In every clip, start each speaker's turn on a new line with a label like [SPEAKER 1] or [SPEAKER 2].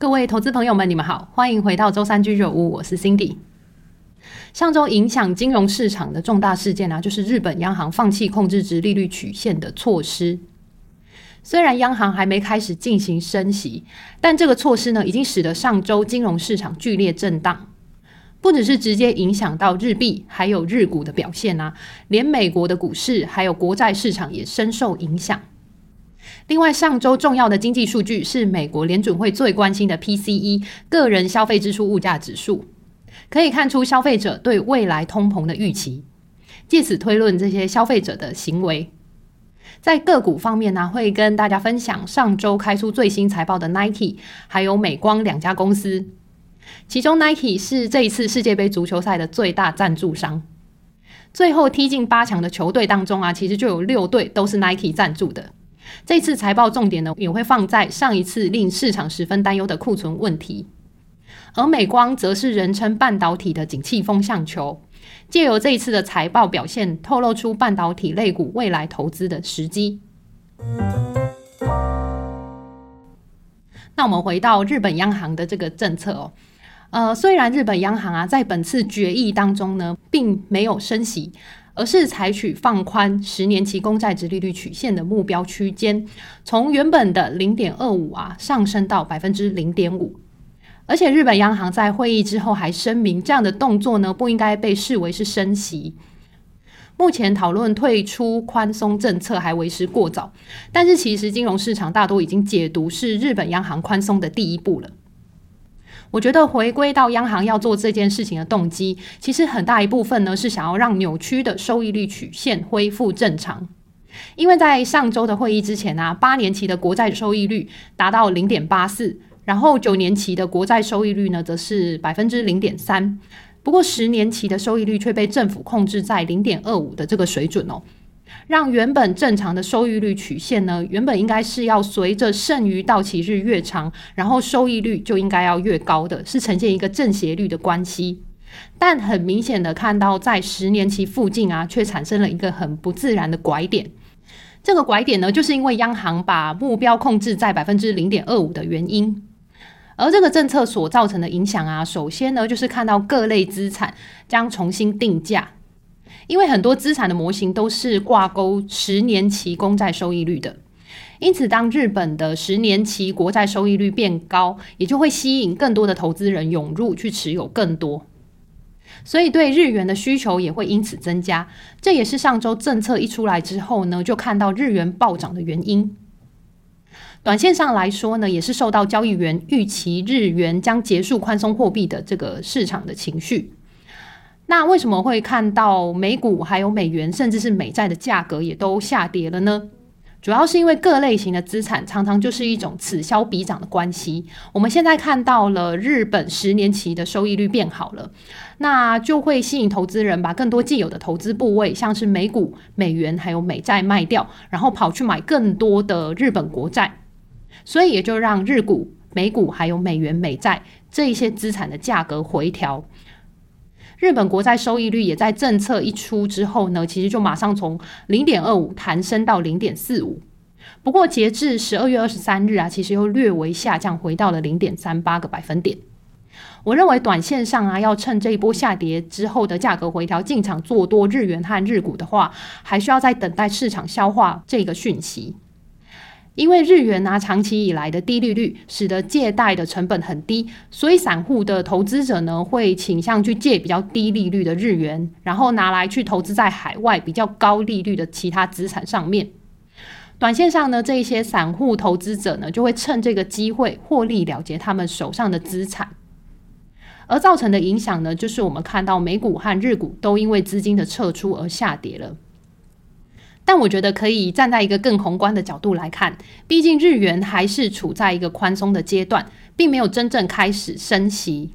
[SPEAKER 1] 各位投资朋友们，你们好，欢迎回到周三居酒屋，我是 Cindy。上周影响金融市场的重大事件啊，就是日本央行放弃控制值利率曲线的措施。虽然央行还没开始进行升息，但这个措施呢，已经使得上周金融市场剧烈震荡。不只是直接影响到日币，还有日股的表现啊，连美国的股市还有国债市场也深受影响。另外，上周重要的经济数据是美国联准会最关心的 PCE 个人消费支出物价指数，可以看出消费者对未来通膨的预期，借此推论这些消费者的行为。在个股方面呢、会跟大家分享上周开出最新财报的 Nike 还有美光两家公司，其中 Nike 是这一次世界杯足球赛的最大赞助商。最后踢进八强的球队当中啊，其实就有六队都是 Nike 赞助的。这次财报重点呢，也会放在上一次令市场十分担忧的库存问题，而美光则是人称半导体的景气风向球，借由这一次的财报表现，透露出半导体类股未来投资的时机。那我们回到日本央行的这个政策哦，呃，虽然日本央行啊在本次决议当中呢，并没有升息。而是采取放宽十年期公债殖利率曲线的目标区间，从原本的零点二五啊上升到百分之零点五。而且日本央行在会议之后还声明，这样的动作呢不应该被视为是升息。目前讨论退出宽松政策还为时过早，但是其实金融市场大多已经解读是日本央行宽松的第一步了。我觉得回归到央行要做这件事情的动机，其实很大一部分呢是想要让扭曲的收益率曲线恢复正常。因为在上周的会议之前啊，八年期的国债收益率达到零点八四，然后九年期的国债收益率呢则是百分之零点三，不过十年期的收益率却被政府控制在零点二五的这个水准哦。让原本正常的收益率曲线呢，原本应该是要随着剩余到期日越长，然后收益率就应该要越高的，是呈现一个正斜率的关系。但很明显的看到，在十年期附近啊，却产生了一个很不自然的拐点。这个拐点呢，就是因为央行把目标控制在百分之零点二五的原因。而这个政策所造成的影响啊，首先呢，就是看到各类资产将重新定价。因为很多资产的模型都是挂钩十年期公债收益率的，因此当日本的十年期国债收益率变高，也就会吸引更多的投资人涌入去持有更多，所以对日元的需求也会因此增加。这也是上周政策一出来之后呢，就看到日元暴涨的原因。短线上来说呢，也是受到交易员预期日元将结束宽松货币的这个市场的情绪。那为什么会看到美股还有美元，甚至是美债的价格也都下跌了呢？主要是因为各类型的资产常常就是一种此消彼长的关系。我们现在看到了日本十年期的收益率变好了，那就会吸引投资人把更多既有的投资部位，像是美股、美元还有美债卖掉，然后跑去买更多的日本国债，所以也就让日股、美股还有美元、美债这一些资产的价格回调。日本国债收益率也在政策一出之后呢，其实就马上从零点二五弹升到零点四五。不过截至十二月二十三日啊，其实又略微下降，回到了零点三八个百分点。我认为短线上啊，要趁这一波下跌之后的价格回调进场做多日元和日股的话，还需要再等待市场消化这个讯息。因为日元啊，长期以来的低利率使得借贷的成本很低，所以散户的投资者呢，会倾向去借比较低利率的日元，然后拿来去投资在海外比较高利率的其他资产上面。短线上呢，这一些散户投资者呢，就会趁这个机会获利了结他们手上的资产，而造成的影响呢，就是我们看到美股和日股都因为资金的撤出而下跌了。但我觉得可以站在一个更宏观的角度来看，毕竟日元还是处在一个宽松的阶段，并没有真正开始升息。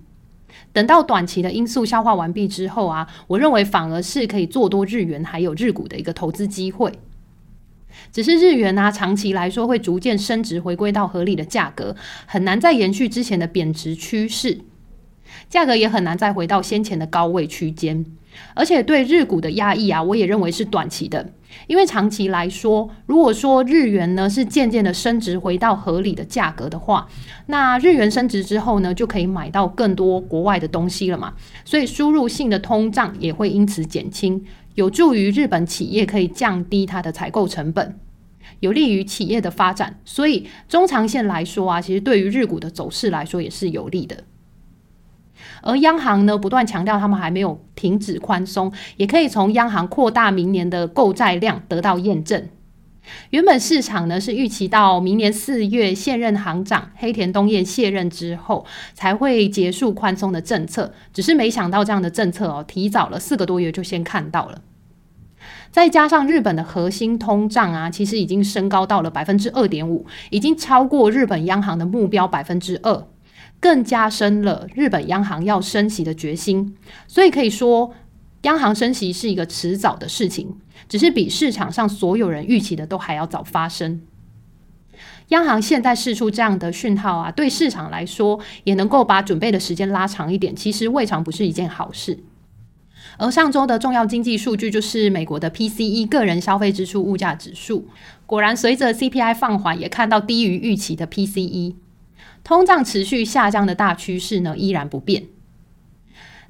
[SPEAKER 1] 等到短期的因素消化完毕之后啊，我认为反而是可以做多日元还有日股的一个投资机会。只是日元啊，长期来说会逐渐升值，回归到合理的价格，很难再延续之前的贬值趋势，价格也很难再回到先前的高位区间。而且对日股的压抑啊，我也认为是短期的，因为长期来说，如果说日元呢是渐渐的升值回到合理的价格的话，那日元升值之后呢，就可以买到更多国外的东西了嘛，所以输入性的通胀也会因此减轻，有助于日本企业可以降低它的采购成本，有利于企业的发展，所以中长线来说啊，其实对于日股的走势来说也是有利的。而央行呢，不断强调他们还没有停止宽松，也可以从央行扩大明年的购债量得到验证。原本市场呢是预期到明年四月现任行长黑田东彦卸任之后才会结束宽松的政策，只是没想到这样的政策哦，提早了四个多月就先看到了。再加上日本的核心通胀啊，其实已经升高到了百分之二点五，已经超过日本央行的目标百分之二。更加深了日本央行要升息的决心，所以可以说，央行升息是一个迟早的事情，只是比市场上所有人预期的都还要早发生。央行现在释出这样的讯号啊，对市场来说也能够把准备的时间拉长一点，其实未尝不是一件好事。而上周的重要经济数据就是美国的 PCE 个人消费支出物价指数，果然随着 CPI 放缓，也看到低于预期的 PCE。通胀持续下降的大趋势呢，依然不变。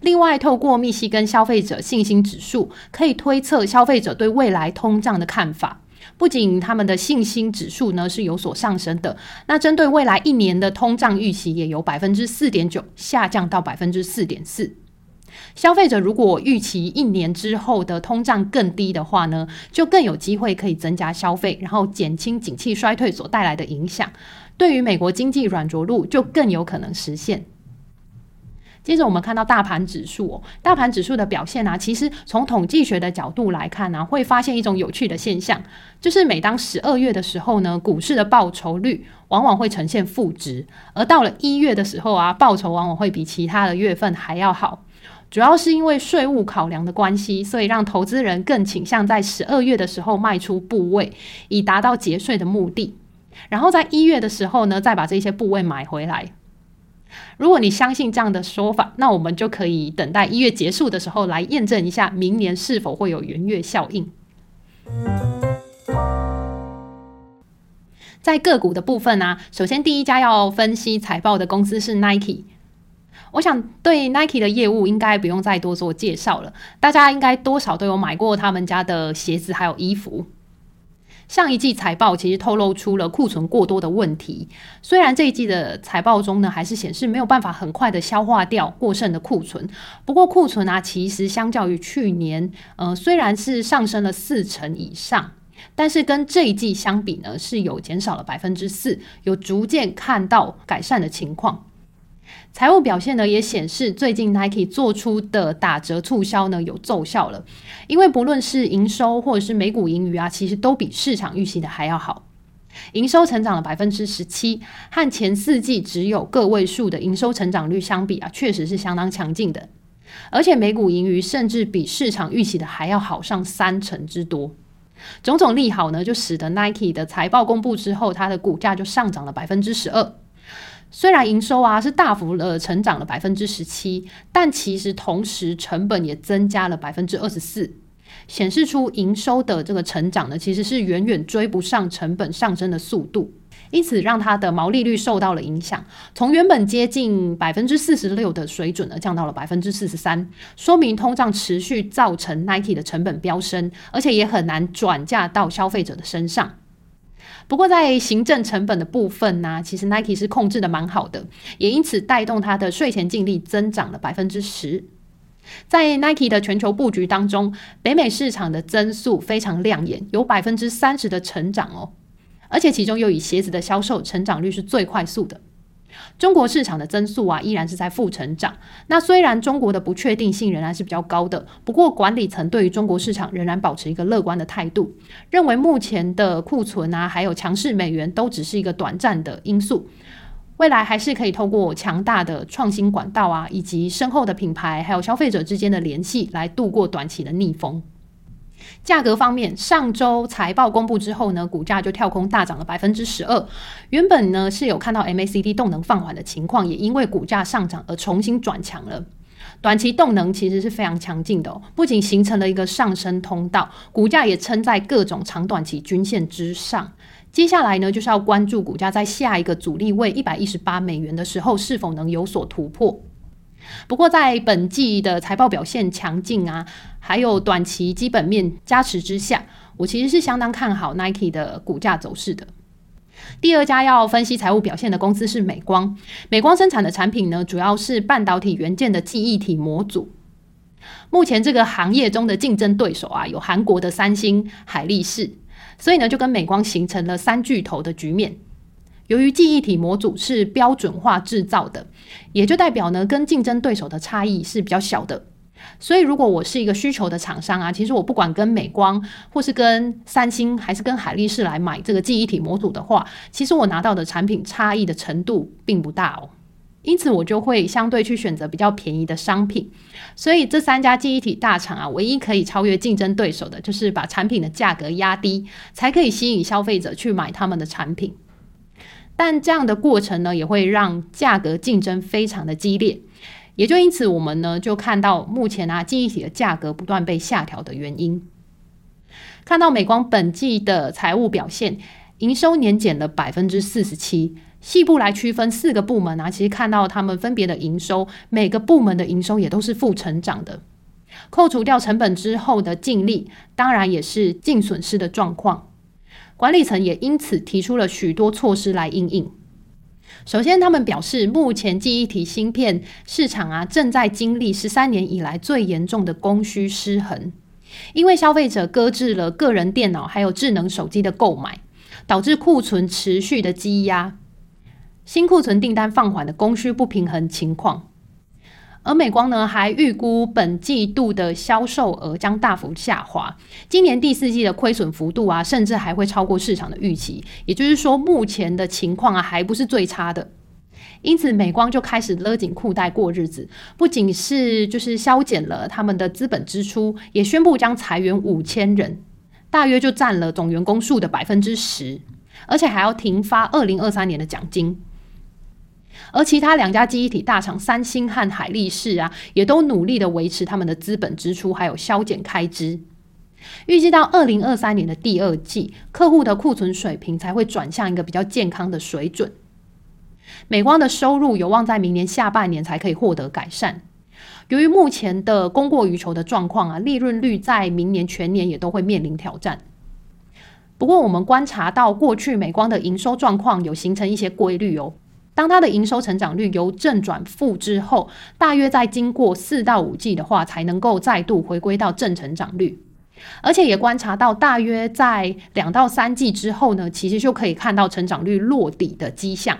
[SPEAKER 1] 另外，透过密西根消费者信心指数，可以推测消费者对未来通胀的看法。不仅他们的信心指数呢是有所上升的，那针对未来一年的通胀预期也由百分之四点九下降到百分之四点四。消费者如果预期一年之后的通胀更低的话呢，就更有机会可以增加消费，然后减轻景气衰退所带来的影响。对于美国经济软着陆就更有可能实现。接着我们看到大盘指数哦，大盘指数的表现啊，其实从统计学的角度来看呢，会发现一种有趣的现象，就是每当十二月的时候呢，股市的报酬率往往会呈现负值，而到了一月的时候啊，报酬往往会比其他的月份还要好。主要是因为税务考量的关系，所以让投资人更倾向在十二月的时候卖出部位，以达到节税的目的。然后在一月的时候呢，再把这些部位买回来。如果你相信这样的说法，那我们就可以等待一月结束的时候来验证一下，明年是否会有圆月效应。在个股的部分呢、首先第一家要分析财报的公司是 Nike。我想对 Nike 的业务应该不用再多做介绍了，大家应该多少都有买过他们家的鞋子还有衣服。上一季财报其实透露出了库存过多的问题，虽然这一季的财报中呢，还是显示没有办法很快的消化掉过剩的库存。不过库存啊，其实相较于去年，呃，虽然是上升了四成以上，但是跟这一季相比呢，是有减少了百分之四，有逐渐看到改善的情况。财务表现呢，也显示最近 Nike 做出的打折促销呢，有奏效了，因为不论是营收或者是每股盈余啊，其实都比市场预期的还要好。营收成长了百分之十七，和前四季只有个位数的营收成长率相比啊，确实是相当强劲的。而且每股盈余甚至比市场预期的还要好上三成之多。种种利好呢，就使得 Nike 的财报公布之后，它的股价就上涨了百分之十二。虽然营收啊是大幅的成长了百分之十七，但其实同时成本也增加了百分之二十四，显示出营收的这个成长呢，其实是远远追不上成本上升的速度，因此让它的毛利率受到了影响，从原本接近百分之四十六的水准呢，降到了百分之四十三，说明通胀持续造成 Nike 的成本飙升，而且也很难转嫁到消费者的身上。不过，在行政成本的部分呢，其实 Nike 是控制的蛮好的，也因此带动它的税前净利增长了百分之十。在 Nike 的全球布局当中，北美市场的增速非常亮眼，有百分之三十的成长哦，而且其中又以鞋子的销售成长率是最快速的。中国市场的增速啊，依然是在负成长。那虽然中国的不确定性仍然是比较高的，不过管理层对于中国市场仍然保持一个乐观的态度，认为目前的库存啊，还有强势美元都只是一个短暂的因素，未来还是可以透过强大的创新管道啊，以及深厚的品牌，还有消费者之间的联系，来度过短期的逆风。价格方面，上周财报公布之后呢，股价就跳空大涨了百分之十二。原本呢是有看到 MACD 动能放缓的情况，也因为股价上涨而重新转强了。短期动能其实是非常强劲的哦，不仅形成了一个上升通道，股价也撑在各种长短期均线之上。接下来呢，就是要关注股价在下一个阻力位一百一十八美元的时候，是否能有所突破。不过，在本季的财报表现强劲啊，还有短期基本面加持之下，我其实是相当看好 Nike 的股价走势的。第二家要分析财务表现的公司是美光。美光生产的产品呢，主要是半导体元件的记忆体模组。目前这个行业中的竞争对手啊，有韩国的三星、海力士，所以呢，就跟美光形成了三巨头的局面。由于记忆体模组是标准化制造的，也就代表呢，跟竞争对手的差异是比较小的。所以，如果我是一个需求的厂商啊，其实我不管跟美光，或是跟三星，还是跟海力士来买这个记忆体模组的话，其实我拿到的产品差异的程度并不大哦。因此，我就会相对去选择比较便宜的商品。所以，这三家记忆体大厂啊，唯一可以超越竞争对手的，就是把产品的价格压低，才可以吸引消费者去买他们的产品。但这样的过程呢，也会让价格竞争非常的激烈。也就因此，我们呢就看到目前啊记忆体的价格不断被下调的原因。看到美光本季的财务表现，营收年减了百分之四十七。细部来区分四个部门啊，其实看到他们分别的营收，每个部门的营收也都是负成长的。扣除掉成本之后的净利，当然也是净损失的状况。管理层也因此提出了许多措施来应应。首先，他们表示，目前记忆体芯片市场啊，正在经历十三年以来最严重的供需失衡，因为消费者搁置了个人电脑还有智能手机的购买，导致库存持续的积压，新库存订单放缓的供需不平衡情况。而美光呢，还预估本季度的销售额将大幅下滑，今年第四季的亏损幅度啊，甚至还会超过市场的预期。也就是说，目前的情况啊，还不是最差的。因此，美光就开始勒紧裤带过日子，不仅是就是削减了他们的资本支出，也宣布将裁员五千人，大约就占了总员工数的百分之十，而且还要停发二零二三年的奖金。而其他两家记忆体大厂三星和海力士啊，也都努力的维持他们的资本支出，还有削减开支。预计到二零二三年的第二季，客户的库存水平才会转向一个比较健康的水准。美光的收入有望在明年下半年才可以获得改善。由于目前的供过于求的状况啊，利润率在明年全年也都会面临挑战。不过，我们观察到过去美光的营收状况有形成一些规律哦。当它的营收成长率由正转负之后，大约在经过四到五季的话，才能够再度回归到正成长率。而且也观察到，大约在两到三季之后呢，其实就可以看到成长率落底的迹象。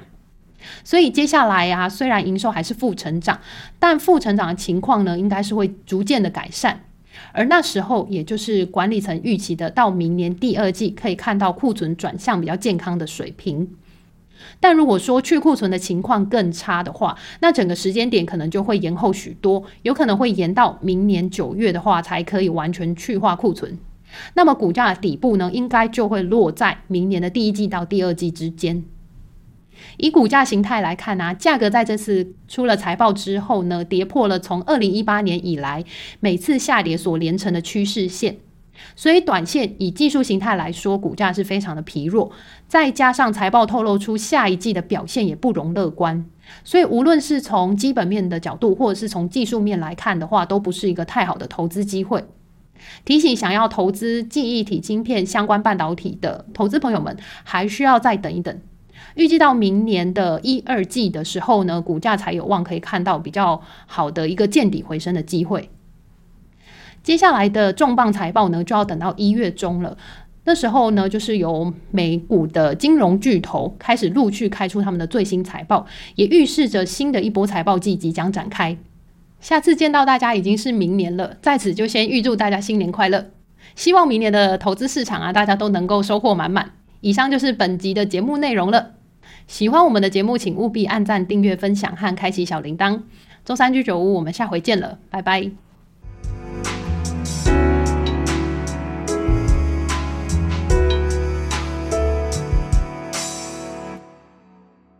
[SPEAKER 1] 所以接下来啊，虽然营收还是负成长，但负成长的情况呢，应该是会逐渐的改善。而那时候，也就是管理层预期的，到明年第二季可以看到库存转向比较健康的水平。但如果说去库存的情况更差的话，那整个时间点可能就会延后许多，有可能会延到明年九月的话才可以完全去化库存。那么股价的底部呢，应该就会落在明年的第一季到第二季之间。以股价形态来看呢、啊，价格在这次出了财报之后呢，跌破了从二零一八年以来每次下跌所连成的趋势线。所以，短线以技术形态来说，股价是非常的疲弱。再加上财报透露出下一季的表现也不容乐观，所以无论是从基本面的角度，或者是从技术面来看的话，都不是一个太好的投资机会。提醒想要投资记忆体晶片相关半导体的投资朋友们，还需要再等一等。预计到明年的一二季的时候呢，股价才有望可以看到比较好的一个见底回升的机会。接下来的重磅财报呢，就要等到一月中了。那时候呢，就是由美股的金融巨头开始陆续开出他们的最新财报，也预示着新的一波财报季即将展开。下次见到大家已经是明年了，在此就先预祝大家新年快乐。希望明年的投资市场啊，大家都能够收获满满。以上就是本集的节目内容了。喜欢我们的节目，请务必按赞、订阅、分享和开启小铃铛。周三居酒屋，我们下回见了，拜拜。